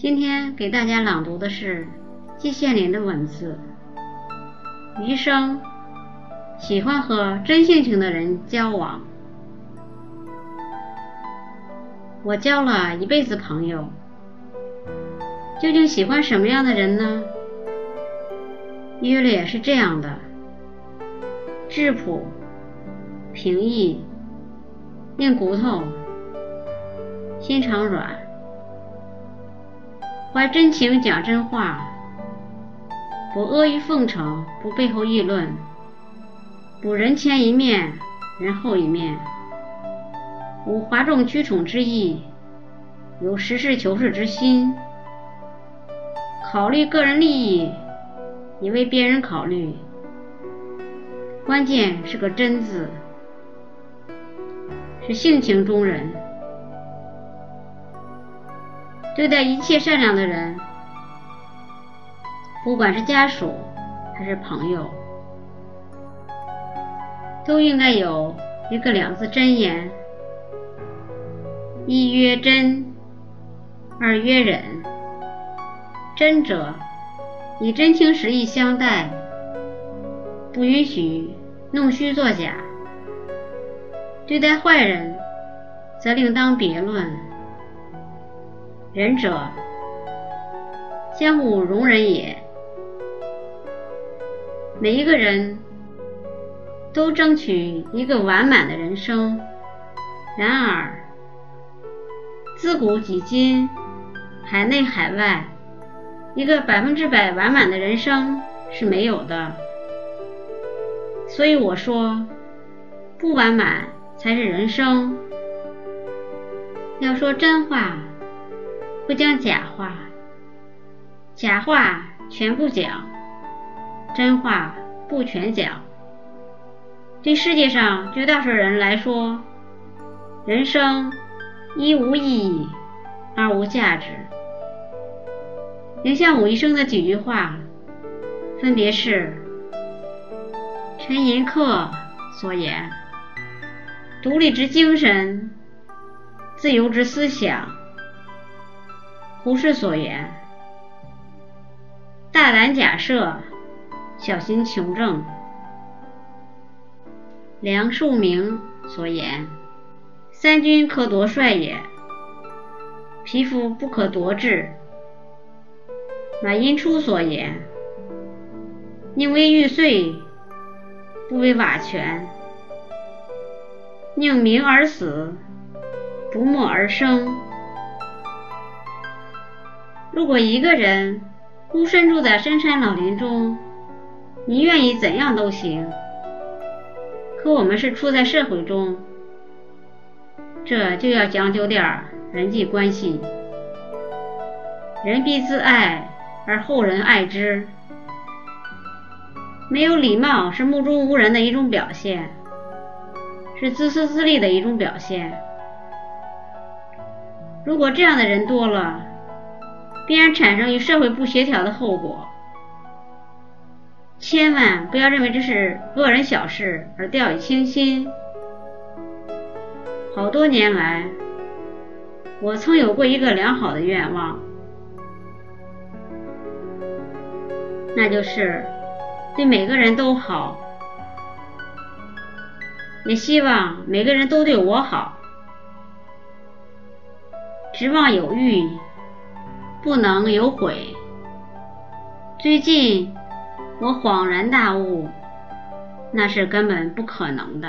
今天给大家朗读的是季羡林的文字。余生喜欢和真性情的人交往。我交了一辈子朋友，究竟喜欢什么样的人呢？约略是这样的：质朴、平易、硬骨头、心肠软，怀真情讲真话，不阿谀奉承，不背后议论，不人前一面，人后一面。无哗众取宠之意，有实事求是之心，考虑个人利益，也为别人考虑。关键是个“真”字，是性情中人。对待一切善良的人，不管是家属还是朋友，都应该有一个两字真言。一曰真，二曰忍。真者，以真情实意相待，不允许弄虚作假；对待坏人，则另当别论。仁者，相互容忍也。每一个人都争取一个完满的人生，然而。自古及今，海内海外，一个百分之百完满的人生是没有的。所以我说，不完满才是人生。要说真话，不讲假话；假话全不讲，真话不全讲。对世界上绝大多数人来说，人生。一无意义，二无价值。影响我一生的几句话，分别是陈寅恪所言：“独立之精神，自由之思想。”胡适所言：“大胆假设，小心求证。”梁漱溟所言。三军可夺帅也，匹夫不可夺志。马寅初所言：“宁为玉碎，不为瓦全；宁鸣而死，不默而生。”如果一个人孤身住在深山老林中，你愿意怎样都行。可我们是处在社会中。这就要讲究点人际关系，人必自爱而后人爱之。没有礼貌是目中无人的一种表现，是自私自利的一种表现。如果这样的人多了，必然产生与社会不协调的后果。千万不要认为这是个人小事而掉以轻心。好多年来，我曾有过一个良好的愿望，那就是对每个人都好，也希望每个人都对我好。指望有欲，不能有悔。最近我恍然大悟，那是根本不可能的。